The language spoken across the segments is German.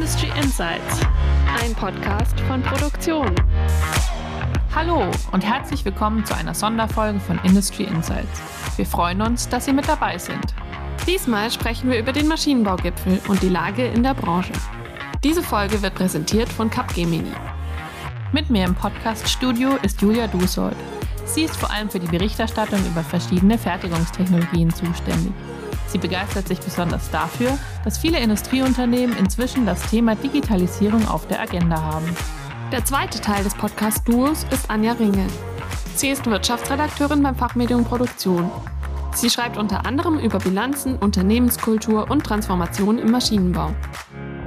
Industry Insights, ein Podcast von Produktion. Hallo und herzlich willkommen zu einer Sonderfolge von Industry Insights. Wir freuen uns, dass Sie mit dabei sind. Diesmal sprechen wir über den Maschinenbaugipfel und die Lage in der Branche. Diese Folge wird präsentiert von Capgemini. Mit mir im Podcast-Studio ist Julia Dusold. Sie ist vor allem für die Berichterstattung über verschiedene Fertigungstechnologien zuständig. Sie begeistert sich besonders dafür, dass viele Industrieunternehmen inzwischen das Thema Digitalisierung auf der Agenda haben. Der zweite Teil des Podcast-Duos ist Anja Ringe. Sie ist Wirtschaftsredakteurin beim Fachmedium Produktion. Sie schreibt unter anderem über Bilanzen, Unternehmenskultur und Transformation im Maschinenbau.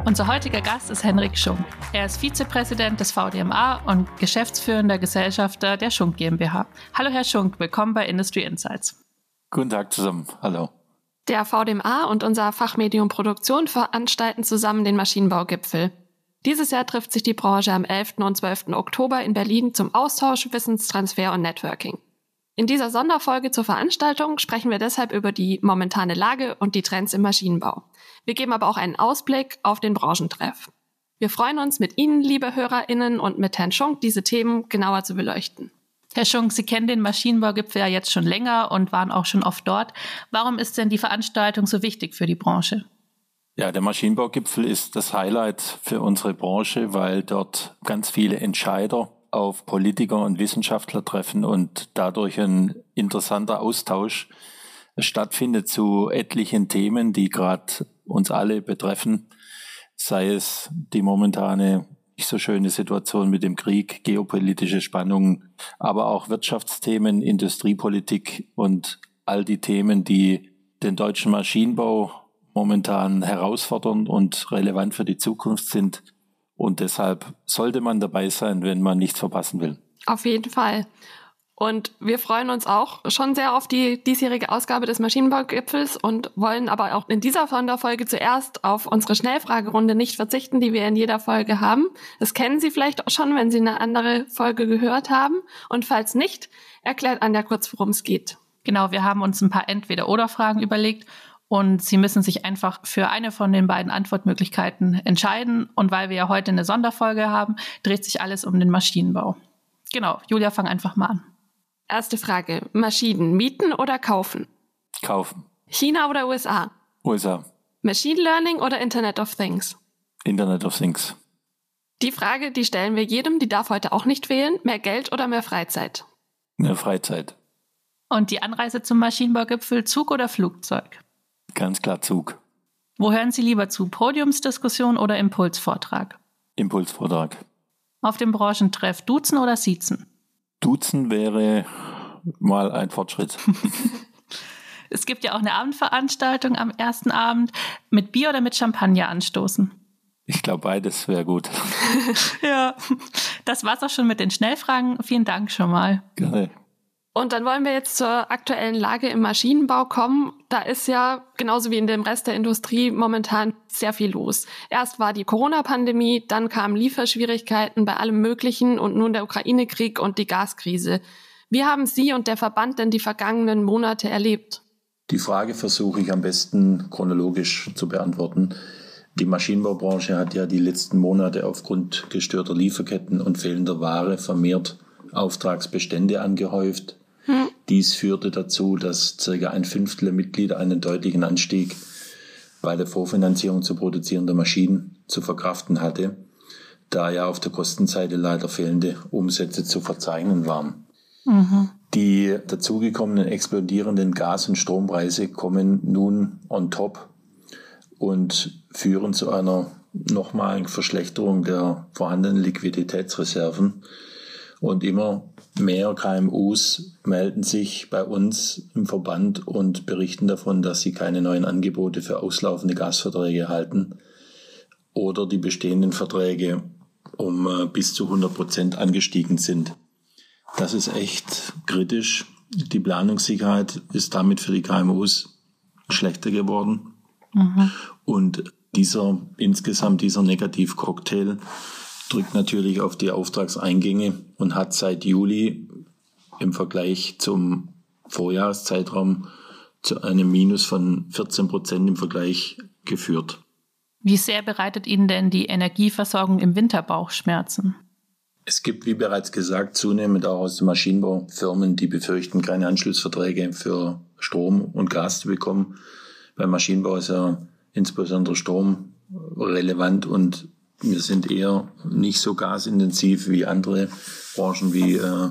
Unser heutiger Gast ist Henrik Schunk. Er ist Vizepräsident des VDMA und geschäftsführender Gesellschafter der Schunk GmbH. Hallo Herr Schunk, willkommen bei Industry Insights. Guten Tag zusammen. Hallo. Der VDMA und unser Fachmedium Produktion veranstalten zusammen den Maschinenbaugipfel. Dieses Jahr trifft sich die Branche am 11. und 12. Oktober in Berlin zum Austausch, Wissenstransfer und Networking. In dieser Sonderfolge zur Veranstaltung sprechen wir deshalb über die momentane Lage und die Trends im Maschinenbau. Wir geben aber auch einen Ausblick auf den Branchentreff. Wir freuen uns, mit Ihnen, liebe HörerInnen, und mit Herrn Schunk diese Themen genauer zu beleuchten. Herr Schunk, Sie kennen den Maschinenbaugipfel ja jetzt schon länger und waren auch schon oft dort. Warum ist denn die Veranstaltung so wichtig für die Branche? Ja, der Maschinenbaugipfel ist das Highlight für unsere Branche, weil dort ganz viele Entscheider auf Politiker und Wissenschaftler treffen und dadurch ein interessanter Austausch stattfindet zu etlichen Themen, die gerade uns alle betreffen, sei es die momentane nicht so schöne Situation mit dem Krieg, geopolitische Spannungen, aber auch Wirtschaftsthemen, Industriepolitik und all die Themen, die den deutschen Maschinenbau momentan herausfordernd und relevant für die Zukunft sind. Und deshalb sollte man dabei sein, wenn man nichts verpassen will. Auf jeden Fall. Und wir freuen uns auch schon sehr auf die diesjährige Ausgabe des Maschinenbaugipfels und wollen aber auch in dieser Sonderfolge zuerst auf unsere Schnellfragerunde nicht verzichten, die wir in jeder Folge haben. Das kennen Sie vielleicht auch schon, wenn Sie eine andere Folge gehört haben. Und falls nicht, erklärt Anja kurz, worum es geht. Genau, wir haben uns ein paar Entweder-Oder-Fragen überlegt und Sie müssen sich einfach für eine von den beiden Antwortmöglichkeiten entscheiden. Und weil wir ja heute eine Sonderfolge haben, dreht sich alles um den Maschinenbau. Genau, Julia, fang einfach mal an. Erste Frage. Maschinen mieten oder kaufen? Kaufen. China oder USA? USA. Machine Learning oder Internet of Things? Internet of Things. Die Frage, die stellen wir jedem, die darf heute auch nicht wählen. Mehr Geld oder mehr Freizeit? Mehr Freizeit. Und die Anreise zum Maschinenbaugipfel Zug oder Flugzeug? Ganz klar Zug. Wo hören Sie lieber zu? Podiumsdiskussion oder Impulsvortrag? Impulsvortrag. Auf dem Branchentreff duzen oder siezen? Duzen wäre mal ein Fortschritt. es gibt ja auch eine Abendveranstaltung am ersten Abend. Mit Bier oder mit Champagner anstoßen? Ich glaube, beides wäre gut. ja, das war's auch schon mit den Schnellfragen. Vielen Dank schon mal. Gerne. Und dann wollen wir jetzt zur aktuellen Lage im Maschinenbau kommen. Da ist ja genauso wie in dem Rest der Industrie momentan sehr viel los. Erst war die Corona-Pandemie, dann kamen Lieferschwierigkeiten bei allem Möglichen und nun der Ukraine-Krieg und die Gaskrise. Wie haben Sie und der Verband denn die vergangenen Monate erlebt? Die Frage versuche ich am besten chronologisch zu beantworten. Die Maschinenbaubranche hat ja die letzten Monate aufgrund gestörter Lieferketten und fehlender Ware vermehrt Auftragsbestände angehäuft. Dies führte dazu, dass circa ein Fünftel der Mitglieder einen deutlichen Anstieg bei der Vorfinanzierung zu produzierender Maschinen zu verkraften hatte, da ja auf der Kostenseite leider fehlende Umsätze zu verzeichnen waren. Mhm. Die dazugekommenen explodierenden Gas- und Strompreise kommen nun on top und führen zu einer nochmaligen Verschlechterung der vorhandenen Liquiditätsreserven und immer mehr KMUs melden sich bei uns im Verband und berichten davon, dass sie keine neuen Angebote für auslaufende Gasverträge erhalten oder die bestehenden Verträge um äh, bis zu 100 Prozent angestiegen sind. Das ist echt kritisch. Die Planungssicherheit ist damit für die KMUs schlechter geworden. Mhm. Und dieser, insgesamt dieser Negativcocktail drückt natürlich auf die Auftragseingänge und hat seit Juli im Vergleich zum Vorjahreszeitraum zu einem Minus von 14 Prozent im Vergleich geführt. Wie sehr bereitet Ihnen denn die Energieversorgung im Winter Bauchschmerzen? Es gibt, wie bereits gesagt, zunehmend auch aus dem Maschinenbau Firmen, die befürchten, keine Anschlussverträge für Strom und Gas zu bekommen. Beim Maschinenbau ist ja insbesondere Strom relevant und wir sind eher nicht so gasintensiv wie andere Branchen wie äh,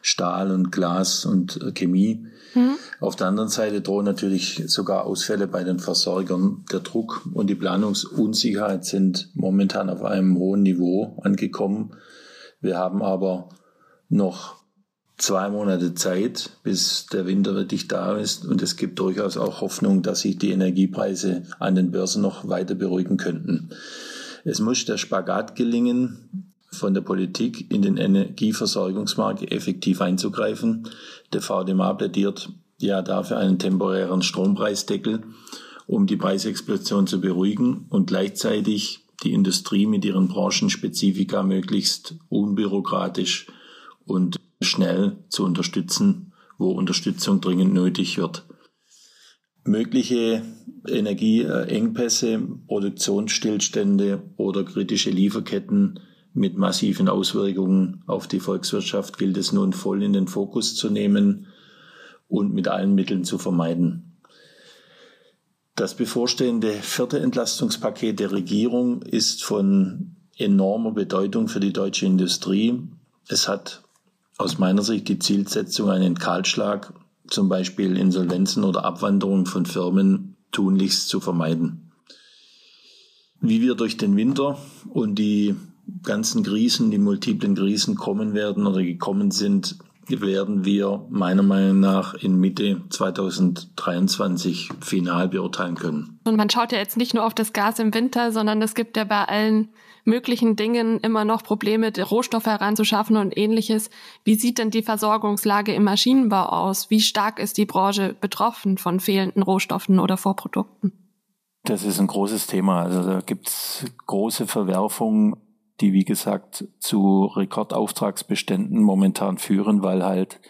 Stahl und Glas und äh, Chemie. Mhm. Auf der anderen Seite drohen natürlich sogar Ausfälle bei den Versorgern. Der Druck und die Planungsunsicherheit sind momentan auf einem hohen Niveau angekommen. Wir haben aber noch zwei Monate Zeit, bis der Winter wirklich da ist. Und es gibt durchaus auch Hoffnung, dass sich die Energiepreise an den Börsen noch weiter beruhigen könnten. Es muss der Spagat gelingen, von der Politik in den Energieversorgungsmarkt effektiv einzugreifen. Der VDMA plädiert ja dafür einen temporären Strompreisdeckel, um die Preisexplosion zu beruhigen und gleichzeitig die Industrie mit ihren Branchenspezifika möglichst unbürokratisch und schnell zu unterstützen, wo Unterstützung dringend nötig wird. Mögliche Energieengpässe, Produktionsstillstände oder kritische Lieferketten mit massiven Auswirkungen auf die Volkswirtschaft gilt es nun voll in den Fokus zu nehmen und mit allen Mitteln zu vermeiden. Das bevorstehende vierte Entlastungspaket der Regierung ist von enormer Bedeutung für die deutsche Industrie. Es hat aus meiner Sicht die Zielsetzung, einen Kahlschlag, zum Beispiel Insolvenzen oder Abwanderung von Firmen, tunlichst zu vermeiden. Wie wir durch den Winter und die ganzen Krisen, die multiplen Krisen kommen werden oder gekommen sind, werden wir meiner Meinung nach in Mitte 2023 final beurteilen können. Und man schaut ja jetzt nicht nur auf das Gas im Winter, sondern es gibt ja bei allen möglichen Dingen immer noch Probleme, Rohstoffe heranzuschaffen und ähnliches. Wie sieht denn die Versorgungslage im Maschinenbau aus? Wie stark ist die Branche betroffen von fehlenden Rohstoffen oder Vorprodukten? Das ist ein großes Thema. Also da gibt es große Verwerfungen die wie gesagt zu Rekordauftragsbeständen momentan führen, weil halt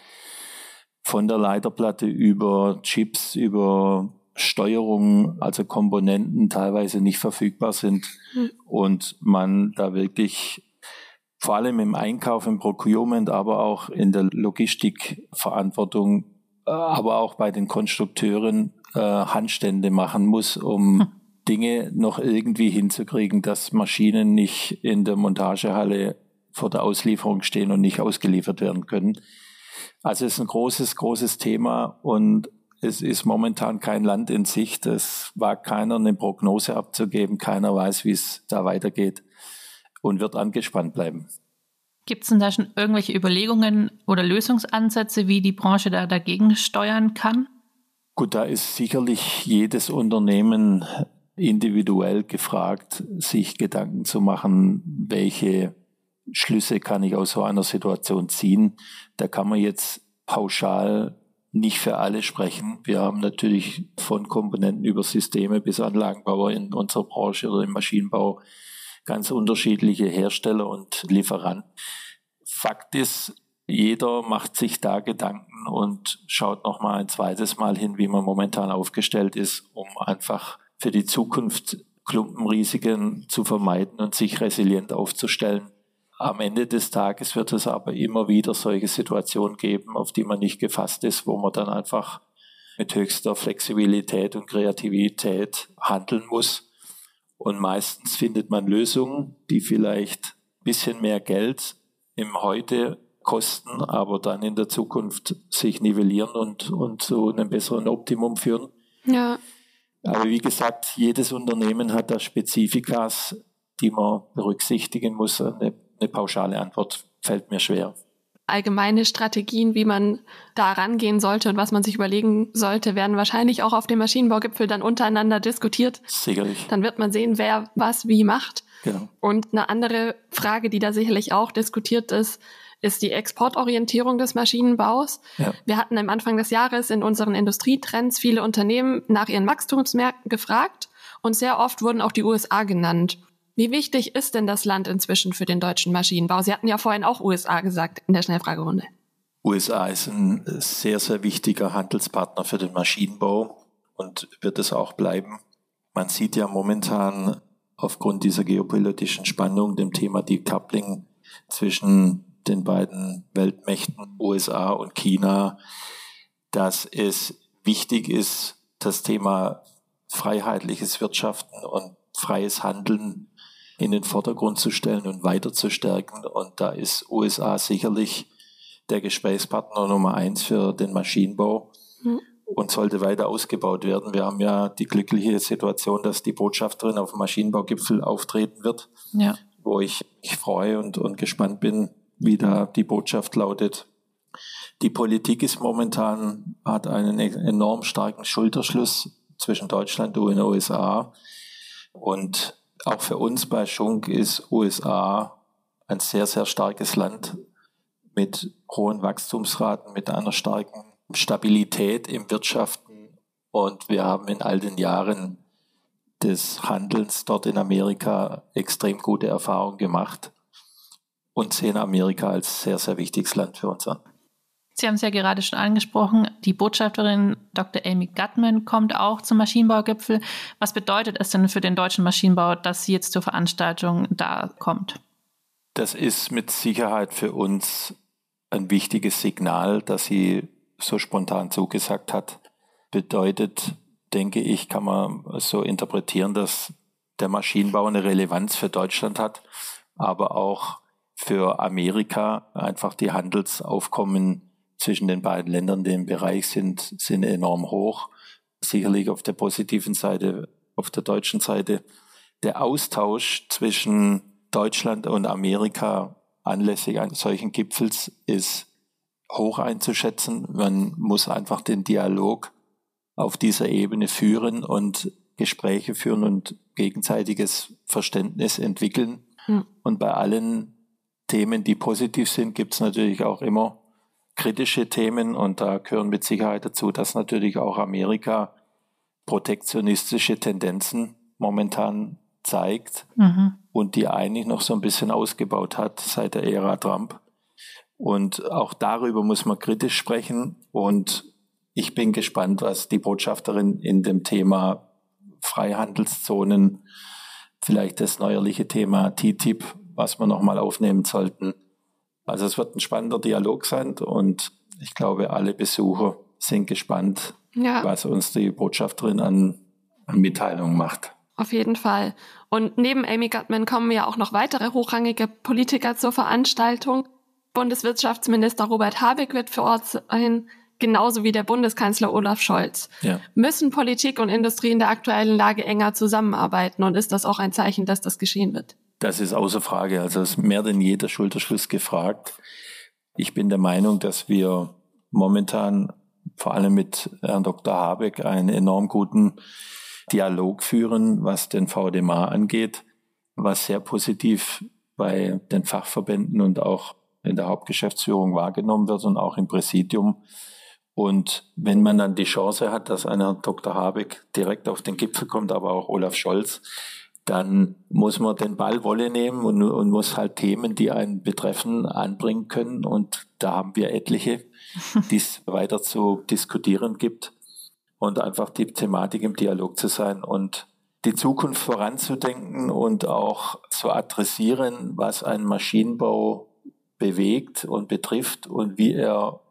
von der Leiterplatte über Chips, über Steuerung, also Komponenten teilweise nicht verfügbar sind mhm. und man da wirklich vor allem im Einkauf, im Procurement, aber auch in der Logistikverantwortung, äh, aber auch bei den Konstrukteuren äh, Handstände machen muss, um hm. Dinge noch irgendwie hinzukriegen, dass Maschinen nicht in der Montagehalle vor der Auslieferung stehen und nicht ausgeliefert werden können. Also es ist ein großes, großes Thema und es ist momentan kein Land in Sicht. Es wagt keiner, eine Prognose abzugeben. Keiner weiß, wie es da weitergeht und wird angespannt bleiben. Gibt es denn da schon irgendwelche Überlegungen oder Lösungsansätze, wie die Branche da dagegen steuern kann? Gut, da ist sicherlich jedes Unternehmen individuell gefragt, sich Gedanken zu machen, welche Schlüsse kann ich aus so einer Situation ziehen. Da kann man jetzt pauschal nicht für alle sprechen. Wir haben natürlich von Komponenten über Systeme bis Anlagenbauer in unserer Branche oder im Maschinenbau ganz unterschiedliche Hersteller und Lieferanten. Fakt ist, jeder macht sich da Gedanken und schaut noch mal ein zweites Mal hin, wie man momentan aufgestellt ist, um einfach für die Zukunft Klumpenrisiken zu vermeiden und sich resilient aufzustellen. Am Ende des Tages wird es aber immer wieder solche Situationen geben, auf die man nicht gefasst ist, wo man dann einfach mit höchster Flexibilität und Kreativität handeln muss. Und meistens findet man Lösungen, die vielleicht ein bisschen mehr Geld im Heute kosten, aber dann in der Zukunft sich nivellieren und, und zu einem besseren Optimum führen. Ja. Aber wie gesagt, jedes Unternehmen hat da Spezifikas, die man berücksichtigen muss. Eine, eine pauschale Antwort fällt mir schwer allgemeine Strategien, wie man da rangehen sollte und was man sich überlegen sollte, werden wahrscheinlich auch auf dem Maschinenbaugipfel dann untereinander diskutiert. Sicherlich. Dann wird man sehen, wer was wie macht. Genau. Und eine andere Frage, die da sicherlich auch diskutiert ist, ist die Exportorientierung des Maschinenbaus. Ja. Wir hatten am Anfang des Jahres in unseren Industrietrends viele Unternehmen nach ihren Wachstumsmärkten gefragt und sehr oft wurden auch die USA genannt. Wie wichtig ist denn das Land inzwischen für den deutschen Maschinenbau? Sie hatten ja vorhin auch USA gesagt in der Schnellfragerunde. USA ist ein sehr, sehr wichtiger Handelspartner für den Maschinenbau und wird es auch bleiben. Man sieht ja momentan aufgrund dieser geopolitischen Spannung, dem Thema Decoupling zwischen den beiden Weltmächten USA und China, dass es wichtig ist, das Thema freiheitliches Wirtschaften und freies Handeln in den Vordergrund zu stellen und weiter zu stärken. Und da ist USA sicherlich der Gesprächspartner Nummer eins für den Maschinenbau mhm. und sollte weiter ausgebaut werden. Wir haben ja die glückliche Situation, dass die Botschafterin auf dem Maschinenbaugipfel auftreten wird, ja. wo ich mich freue und, und gespannt bin, wie da die Botschaft lautet. Die Politik ist momentan, hat einen enorm starken Schulterschluss zwischen Deutschland und den USA. Und auch für uns bei Schunk ist USA ein sehr, sehr starkes Land mit hohen Wachstumsraten, mit einer starken Stabilität im Wirtschaften. Und wir haben in all den Jahren des Handelns dort in Amerika extrem gute Erfahrungen gemacht und sehen Amerika als sehr, sehr wichtiges Land für uns an. Sie haben es ja gerade schon angesprochen, die Botschafterin Dr. Amy Gutman kommt auch zum Maschinenbaugipfel. Was bedeutet es denn für den deutschen Maschinenbau, dass sie jetzt zur Veranstaltung da kommt? Das ist mit Sicherheit für uns ein wichtiges Signal, dass sie so spontan zugesagt hat. Bedeutet, denke ich, kann man so interpretieren, dass der Maschinenbau eine Relevanz für Deutschland hat, aber auch für Amerika einfach die Handelsaufkommen zwischen den beiden Ländern, die im Bereich sind, sind enorm hoch. Sicherlich auf der positiven Seite, auf der deutschen Seite. Der Austausch zwischen Deutschland und Amerika anlässlich eines solchen Gipfels ist hoch einzuschätzen. Man muss einfach den Dialog auf dieser Ebene führen und Gespräche führen und gegenseitiges Verständnis entwickeln. Mhm. Und bei allen Themen, die positiv sind, gibt es natürlich auch immer kritische Themen und da gehören mit Sicherheit dazu, dass natürlich auch Amerika protektionistische Tendenzen momentan zeigt mhm. und die eigentlich noch so ein bisschen ausgebaut hat seit der Ära Trump. Und auch darüber muss man kritisch sprechen und ich bin gespannt, was die Botschafterin in dem Thema Freihandelszonen, vielleicht das neuerliche Thema TTIP, was wir nochmal aufnehmen sollten, also es wird ein spannender Dialog sein und ich glaube, alle Besucher sind gespannt, ja. was uns die Botschafterin an, an Mitteilungen macht. Auf jeden Fall. Und neben Amy Gutman kommen ja auch noch weitere hochrangige Politiker zur Veranstaltung. Bundeswirtschaftsminister Robert Habeck wird vor Ort sein, genauso wie der Bundeskanzler Olaf Scholz. Ja. Müssen Politik und Industrie in der aktuellen Lage enger zusammenarbeiten und ist das auch ein Zeichen, dass das geschehen wird? Das ist außer Frage. Also es ist mehr denn jeder Schulterschluss gefragt. Ich bin der Meinung, dass wir momentan vor allem mit Herrn Dr. Habeck einen enorm guten Dialog führen, was den VDMA angeht, was sehr positiv bei den Fachverbänden und auch in der Hauptgeschäftsführung wahrgenommen wird und auch im Präsidium. Und wenn man dann die Chance hat, dass einer Dr. Habeck direkt auf den Gipfel kommt, aber auch Olaf Scholz, dann muss man den Ball Wolle nehmen und, und, muss halt Themen, die einen betreffen, anbringen können. Und da haben wir etliche, die es weiter zu diskutieren gibt und einfach die Thematik im Dialog zu sein und die Zukunft voranzudenken und auch zu adressieren, was einen Maschinenbau bewegt und betrifft und wie er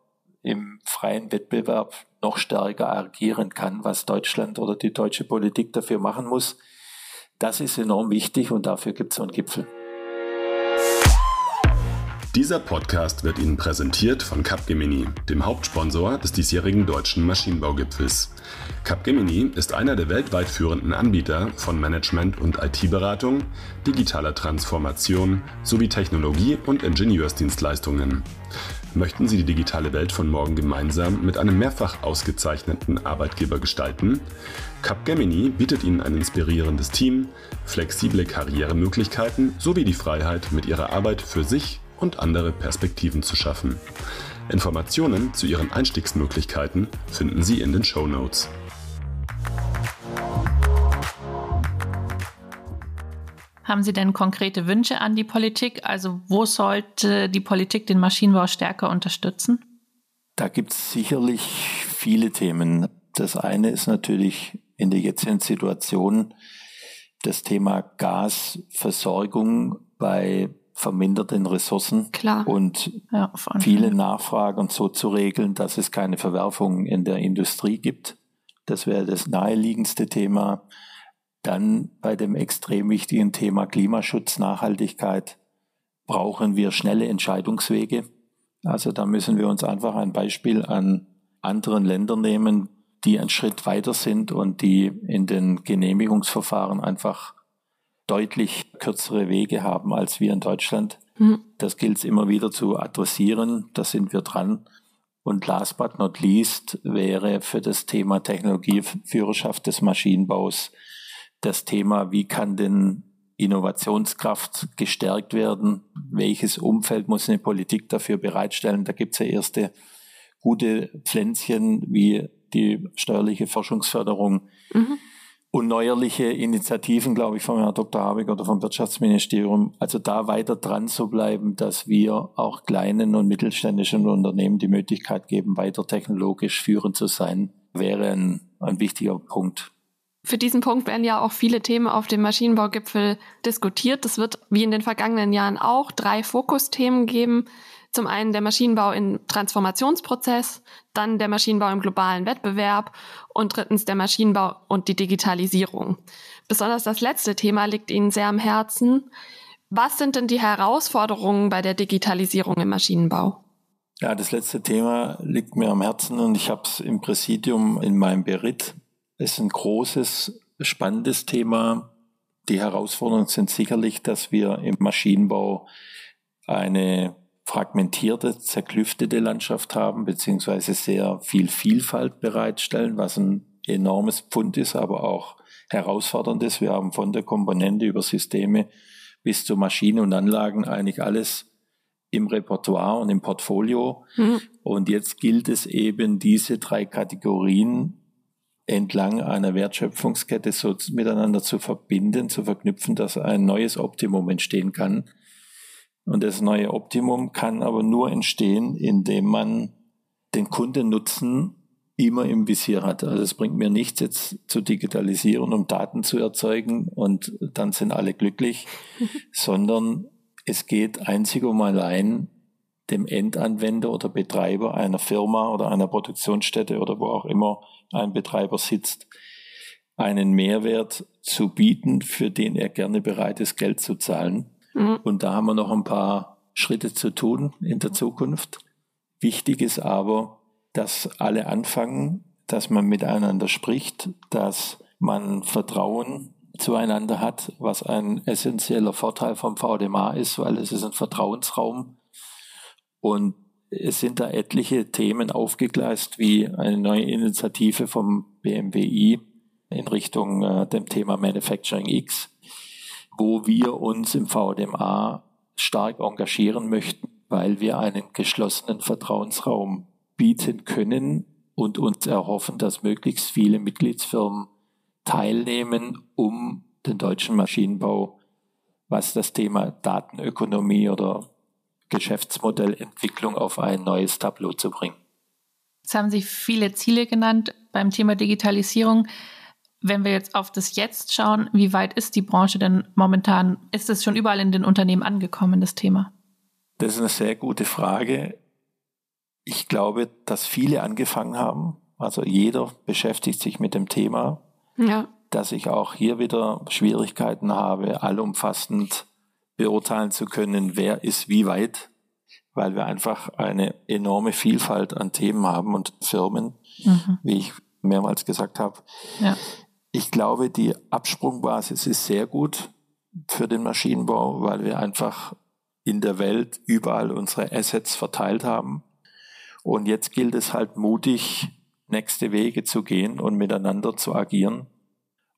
im freien Wettbewerb noch stärker agieren kann, was Deutschland oder die deutsche Politik dafür machen muss. Das ist enorm wichtig und dafür gibt es so einen Gipfel. Dieser Podcast wird Ihnen präsentiert von Capgemini, dem Hauptsponsor des diesjährigen deutschen Maschinenbaugipfels. Capgemini ist einer der weltweit führenden Anbieter von Management- und IT-Beratung, digitaler Transformation sowie Technologie- und Ingenieursdienstleistungen. Möchten Sie die digitale Welt von morgen gemeinsam mit einem mehrfach ausgezeichneten Arbeitgeber gestalten? Capgemini bietet Ihnen ein inspirierendes Team, flexible Karrieremöglichkeiten sowie die Freiheit, mit Ihrer Arbeit für sich und andere Perspektiven zu schaffen. Informationen zu Ihren Einstiegsmöglichkeiten finden Sie in den Show Notes. Haben Sie denn konkrete Wünsche an die Politik? Also wo sollte die Politik den Maschinenbau stärker unterstützen? Da gibt es sicherlich viele Themen. Das eine ist natürlich in der jetzigen Situation das Thema Gasversorgung bei verminderten Ressourcen Klar. und ja, viele Nachfragen so zu regeln, dass es keine Verwerfungen in der Industrie gibt. Das wäre das naheliegendste Thema. Dann bei dem extrem wichtigen Thema Klimaschutz, Nachhaltigkeit brauchen wir schnelle Entscheidungswege. Also da müssen wir uns einfach ein Beispiel an anderen Ländern nehmen, die einen Schritt weiter sind und die in den Genehmigungsverfahren einfach deutlich kürzere Wege haben als wir in Deutschland. Mhm. Das gilt es immer wieder zu adressieren. Da sind wir dran. Und last but not least wäre für das Thema Technologieführerschaft des Maschinenbaus das Thema, wie kann denn Innovationskraft gestärkt werden? Welches Umfeld muss eine Politik dafür bereitstellen? Da gibt es ja erste gute Pflänzchen wie die steuerliche Forschungsförderung. Mhm und neuerliche Initiativen, glaube ich, vom Herrn Dr. Habeck oder vom Wirtschaftsministerium, also da weiter dran zu bleiben, dass wir auch kleinen und mittelständischen Unternehmen die Möglichkeit geben, weiter technologisch führend zu sein, wäre ein, ein wichtiger Punkt. Für diesen Punkt werden ja auch viele Themen auf dem Maschinenbaugipfel diskutiert. Es wird wie in den vergangenen Jahren auch drei Fokusthemen geben. Zum einen der Maschinenbau im Transformationsprozess, dann der Maschinenbau im globalen Wettbewerb und drittens der Maschinenbau und die Digitalisierung. Besonders das letzte Thema liegt Ihnen sehr am Herzen. Was sind denn die Herausforderungen bei der Digitalisierung im Maschinenbau? Ja, das letzte Thema liegt mir am Herzen und ich habe es im Präsidium in meinem Bericht. Es ist ein großes, spannendes Thema. Die Herausforderungen sind sicherlich, dass wir im Maschinenbau eine fragmentierte, zerklüftete Landschaft haben, beziehungsweise sehr viel Vielfalt bereitstellen, was ein enormes Pfund ist, aber auch herausfordernd ist. Wir haben von der Komponente über Systeme bis zu Maschinen und Anlagen eigentlich alles im Repertoire und im Portfolio. Mhm. Und jetzt gilt es eben, diese drei Kategorien entlang einer Wertschöpfungskette so miteinander zu verbinden, zu verknüpfen, dass ein neues Optimum entstehen kann, und das neue Optimum kann aber nur entstehen, indem man den Kundennutzen immer im Visier hat. Also es bringt mir nichts, jetzt zu digitalisieren, um Daten zu erzeugen und dann sind alle glücklich, sondern es geht einzig und allein dem Endanwender oder Betreiber einer Firma oder einer Produktionsstätte oder wo auch immer ein Betreiber sitzt, einen Mehrwert zu bieten, für den er gerne bereit ist, Geld zu zahlen. Mhm. Und da haben wir noch ein paar Schritte zu tun in der Zukunft. Wichtig ist aber, dass alle anfangen, dass man miteinander spricht, dass man Vertrauen zueinander hat, was ein essentieller Vorteil vom VDMA ist, weil es ist ein Vertrauensraum. Und es sind da etliche Themen aufgegleist, wie eine neue Initiative vom BMWI in Richtung äh, dem Thema Manufacturing X, wo wir uns im VDMA stark engagieren möchten, weil wir einen geschlossenen Vertrauensraum bieten können und uns erhoffen, dass möglichst viele Mitgliedsfirmen teilnehmen, um den deutschen Maschinenbau, was das Thema Datenökonomie oder Geschäftsmodellentwicklung auf ein neues Tableau zu bringen. Jetzt haben Sie viele Ziele genannt beim Thema Digitalisierung. Wenn wir jetzt auf das Jetzt schauen, wie weit ist die Branche denn momentan? Ist es schon überall in den Unternehmen angekommen, das Thema? Das ist eine sehr gute Frage. Ich glaube, dass viele angefangen haben. Also jeder beschäftigt sich mit dem Thema. Ja. Dass ich auch hier wieder Schwierigkeiten habe, allumfassend beurteilen zu können, wer ist wie weit, weil wir einfach eine enorme Vielfalt an Themen haben und Firmen, mhm. wie ich mehrmals gesagt habe. Ja. Ich glaube, die Absprungbasis ist sehr gut für den Maschinenbau, weil wir einfach in der Welt überall unsere Assets verteilt haben. Und jetzt gilt es halt mutig, nächste Wege zu gehen und miteinander zu agieren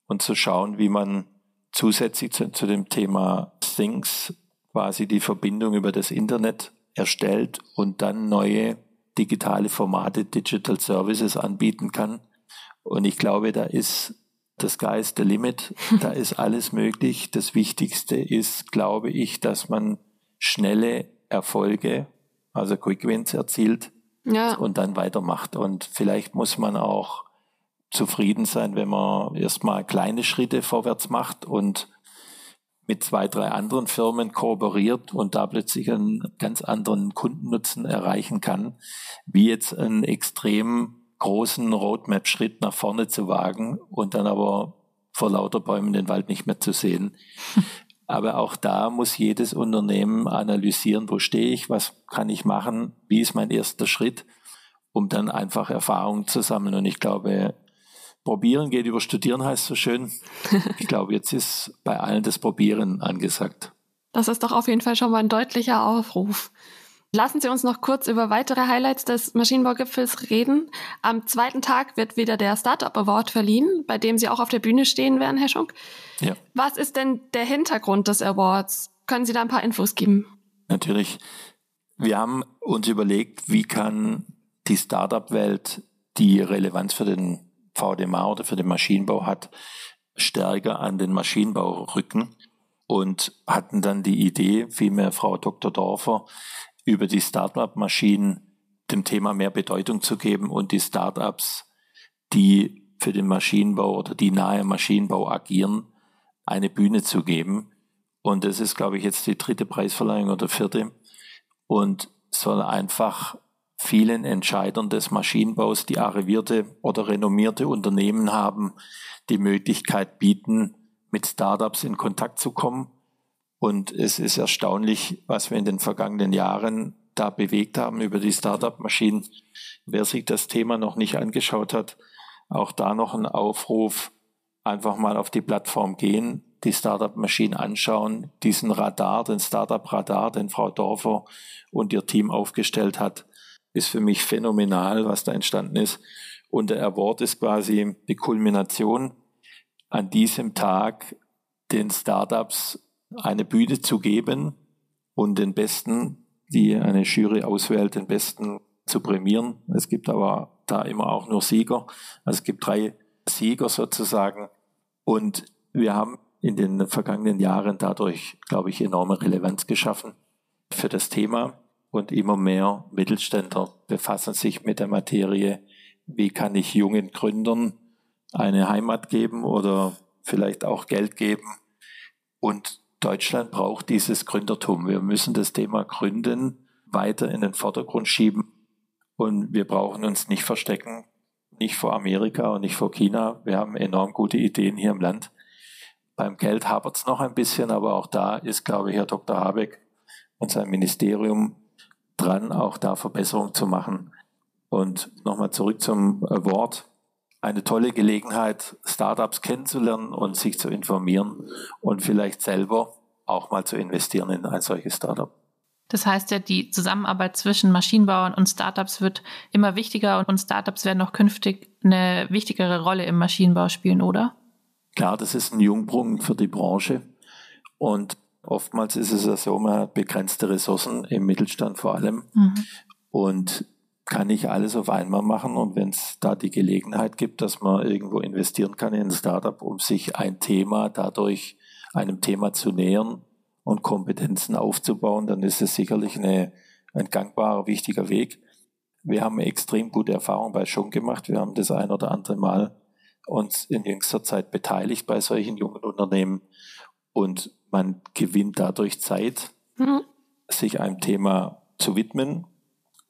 und zu schauen, wie man zusätzlich zu, zu dem Thema Things quasi die Verbindung über das Internet erstellt und dann neue digitale Formate, Digital Services anbieten kann. Und ich glaube, da ist das is the limit, da ist alles möglich. Das Wichtigste ist, glaube ich, dass man schnelle Erfolge, also Quick Wins erzielt ja. und dann weitermacht. Und vielleicht muss man auch zufrieden sein, wenn man erstmal kleine Schritte vorwärts macht und mit zwei, drei anderen Firmen kooperiert und da plötzlich einen ganz anderen Kundennutzen erreichen kann, wie jetzt einen extrem großen Roadmap-Schritt nach vorne zu wagen und dann aber vor lauter Bäumen den Wald nicht mehr zu sehen. Aber auch da muss jedes Unternehmen analysieren, wo stehe ich, was kann ich machen, wie ist mein erster Schritt, um dann einfach Erfahrungen zu sammeln. Und ich glaube, Probieren geht über Studieren, heißt so schön. Ich glaube, jetzt ist bei allen das Probieren angesagt. Das ist doch auf jeden Fall schon mal ein deutlicher Aufruf. Lassen Sie uns noch kurz über weitere Highlights des Maschinenbaugipfels reden. Am zweiten Tag wird wieder der Startup Award verliehen, bei dem Sie auch auf der Bühne stehen werden, Herr Schunk. Ja. Was ist denn der Hintergrund des Awards? Können Sie da ein paar Infos geben? Natürlich. Wir haben uns überlegt, wie kann die Startup-Welt die Relevanz für den VDMA oder für den Maschinenbau hat, stärker an den Maschinenbau rücken und hatten dann die Idee, vielmehr Frau Dr. Dorfer, über die Startup-Maschinen dem Thema mehr Bedeutung zu geben und die Startups, die für den Maschinenbau oder die nahe Maschinenbau agieren, eine Bühne zu geben. Und das ist, glaube ich, jetzt die dritte Preisverleihung oder vierte und soll einfach vielen Entscheidern des Maschinenbaus, die arrivierte oder renommierte Unternehmen haben, die Möglichkeit bieten, mit Startups in Kontakt zu kommen. Und es ist erstaunlich, was wir in den vergangenen Jahren da bewegt haben über die Startup-Maschinen. Wer sich das Thema noch nicht angeschaut hat, auch da noch ein Aufruf, einfach mal auf die Plattform gehen, die Startup-Maschinen anschauen, diesen Radar, den Startup-Radar, den Frau Dorfer und ihr Team aufgestellt hat, ist für mich phänomenal, was da entstanden ist. Und der Award ist quasi die Kulmination an diesem Tag den Startups eine Bühne zu geben und den Besten, die eine Jury auswählt, den Besten zu prämieren. Es gibt aber da immer auch nur Sieger. Also es gibt drei Sieger sozusagen. Und wir haben in den vergangenen Jahren dadurch, glaube ich, enorme Relevanz geschaffen für das Thema und immer mehr Mittelständler befassen sich mit der Materie, wie kann ich jungen Gründern eine Heimat geben oder vielleicht auch Geld geben. Und Deutschland braucht dieses Gründertum. Wir müssen das Thema Gründen weiter in den Vordergrund schieben und wir brauchen uns nicht verstecken, nicht vor Amerika und nicht vor China. Wir haben enorm gute Ideen hier im Land. Beim Geld hapert es noch ein bisschen, aber auch da ist, glaube ich, Herr Dr. Habeck und sein Ministerium dran, auch da Verbesserungen zu machen. Und nochmal zurück zum Award. Eine tolle Gelegenheit, Startups kennenzulernen und sich zu informieren und vielleicht selber auch mal zu investieren in ein solches Startup. Das heißt ja, die Zusammenarbeit zwischen Maschinenbauern und Startups wird immer wichtiger und Startups werden auch künftig eine wichtigere Rolle im Maschinenbau spielen, oder? Klar, das ist ein Jungbrunnen für die Branche. Und Oftmals ist es ja so, man hat begrenzte Ressourcen im Mittelstand vor allem mhm. und kann nicht alles auf einmal machen. Und wenn es da die Gelegenheit gibt, dass man irgendwo investieren kann in ein Startup, um sich ein Thema dadurch einem Thema zu nähern und Kompetenzen aufzubauen, dann ist es sicherlich eine, ein gangbarer, wichtiger Weg. Wir haben extrem gute Erfahrungen bei Schon gemacht. Wir haben das ein oder andere Mal uns in jüngster Zeit beteiligt bei solchen jungen Unternehmen und man gewinnt dadurch Zeit, mhm. sich einem Thema zu widmen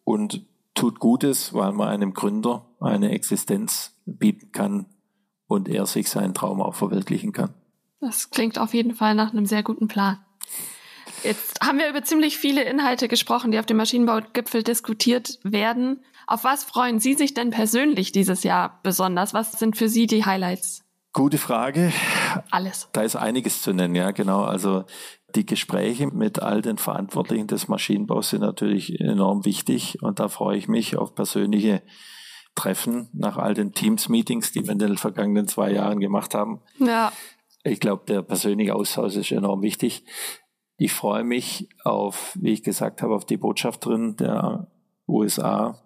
und tut Gutes, weil man einem Gründer eine Existenz bieten kann und er sich seinen Traum auch verwirklichen kann. Das klingt auf jeden Fall nach einem sehr guten Plan. Jetzt haben wir über ziemlich viele Inhalte gesprochen, die auf dem Maschinenbaugipfel diskutiert werden. Auf was freuen Sie sich denn persönlich dieses Jahr besonders? Was sind für Sie die Highlights? Gute Frage. Alles. Da ist einiges zu nennen, ja, genau. Also die Gespräche mit all den Verantwortlichen des Maschinenbaus sind natürlich enorm wichtig und da freue ich mich auf persönliche Treffen nach all den Teams-Meetings, die wir in den vergangenen zwei Jahren gemacht haben. Ja. Ich glaube, der persönliche Austausch ist enorm wichtig. Ich freue mich auf, wie ich gesagt habe, auf die Botschafterin der USA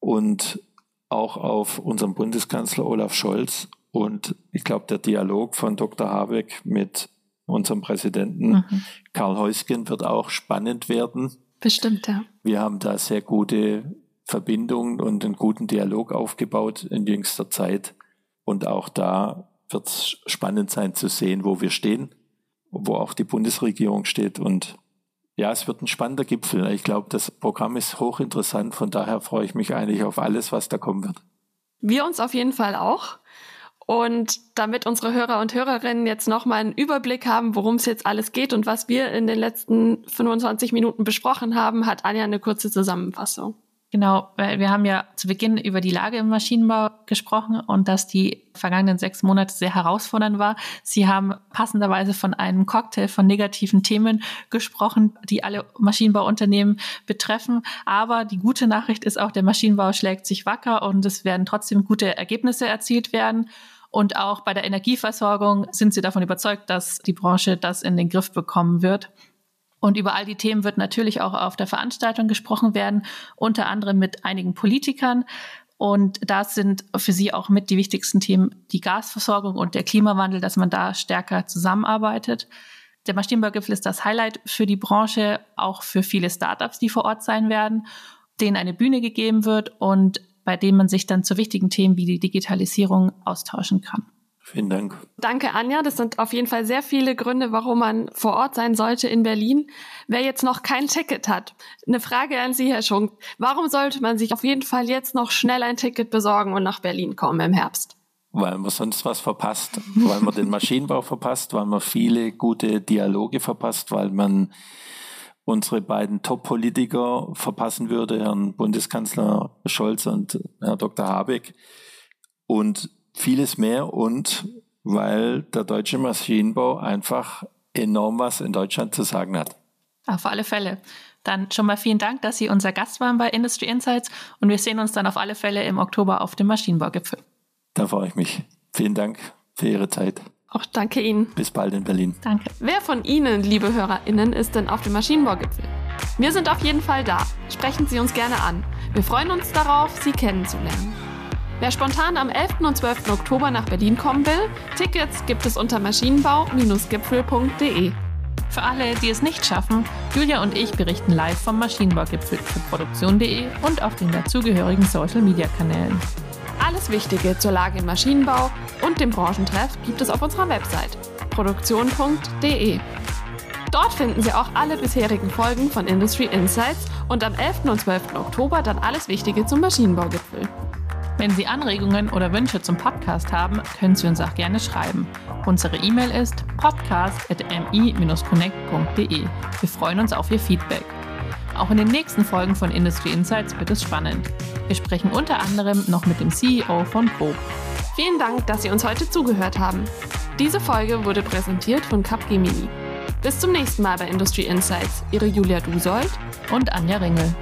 und auch auf unseren Bundeskanzler Olaf Scholz und ich glaube, der Dialog von Dr. Habeck mit unserem Präsidenten mhm. Karl Heusgen wird auch spannend werden. Bestimmt, ja. Wir haben da sehr gute Verbindungen und einen guten Dialog aufgebaut in jüngster Zeit. Und auch da wird es spannend sein zu sehen, wo wir stehen, wo auch die Bundesregierung steht. Und ja, es wird ein spannender Gipfel. Ich glaube, das Programm ist hochinteressant. Von daher freue ich mich eigentlich auf alles, was da kommen wird. Wir uns auf jeden Fall auch. Und damit unsere Hörer und Hörerinnen jetzt nochmal einen Überblick haben, worum es jetzt alles geht und was wir in den letzten 25 Minuten besprochen haben, hat Anja eine kurze Zusammenfassung. Genau, weil wir haben ja zu Beginn über die Lage im Maschinenbau gesprochen und dass die vergangenen sechs Monate sehr herausfordernd war. Sie haben passenderweise von einem Cocktail von negativen Themen gesprochen, die alle Maschinenbauunternehmen betreffen. Aber die gute Nachricht ist auch, der Maschinenbau schlägt sich wacker und es werden trotzdem gute Ergebnisse erzielt werden. Und auch bei der Energieversorgung sind sie davon überzeugt, dass die Branche das in den Griff bekommen wird. Und über all die Themen wird natürlich auch auf der Veranstaltung gesprochen werden, unter anderem mit einigen Politikern. Und das sind für sie auch mit die wichtigsten Themen die Gasversorgung und der Klimawandel, dass man da stärker zusammenarbeitet. Der Maschinenbaugipfel ist das Highlight für die Branche, auch für viele Startups, die vor Ort sein werden, denen eine Bühne gegeben wird und bei dem man sich dann zu wichtigen Themen wie die Digitalisierung austauschen kann. Vielen Dank. Danke, Anja. Das sind auf jeden Fall sehr viele Gründe, warum man vor Ort sein sollte in Berlin. Wer jetzt noch kein Ticket hat, eine Frage an Sie, Herr Schunk. Warum sollte man sich auf jeden Fall jetzt noch schnell ein Ticket besorgen und nach Berlin kommen im Herbst? Weil man sonst was verpasst, weil man den Maschinenbau verpasst, weil man viele gute Dialoge verpasst, weil man unsere beiden Top-Politiker verpassen würde, Herrn Bundeskanzler Scholz und Herr Dr. Habeck. Und vieles mehr und weil der deutsche Maschinenbau einfach enorm was in Deutschland zu sagen hat. Auf alle Fälle. Dann schon mal vielen Dank, dass Sie unser Gast waren bei Industry Insights und wir sehen uns dann auf alle Fälle im Oktober auf dem Maschinenbaugipfel. Da freue ich mich. Vielen Dank für Ihre Zeit. Auch danke Ihnen. Bis bald in Berlin. Danke. Wer von Ihnen, liebe HörerInnen, ist denn auf dem Maschinenbaugipfel? Wir sind auf jeden Fall da. Sprechen Sie uns gerne an. Wir freuen uns darauf, Sie kennenzulernen. Wer spontan am 11. und 12. Oktober nach Berlin kommen will, Tickets gibt es unter maschinenbau-gipfel.de. Für alle, die es nicht schaffen, Julia und ich berichten live vom Maschinenbaugipfel für produktion.de und auf den dazugehörigen Social-Media-Kanälen. Alles Wichtige zur Lage im Maschinenbau und dem Branchentreff gibt es auf unserer Website produktion.de. Dort finden Sie auch alle bisherigen Folgen von Industry Insights und am 11. und 12. Oktober dann alles Wichtige zum Maschinenbaugipfel. Wenn Sie Anregungen oder Wünsche zum Podcast haben, können Sie uns auch gerne schreiben. Unsere E-Mail ist podcast.mi-connect.de. Wir freuen uns auf Ihr Feedback. Auch in den nächsten Folgen von Industry Insights wird es spannend. Wir sprechen unter anderem noch mit dem CEO von Probe. Vielen Dank, dass Sie uns heute zugehört haben. Diese Folge wurde präsentiert von Capgemini. Bis zum nächsten Mal bei Industry Insights. Ihre Julia Dusold und Anja Ringel.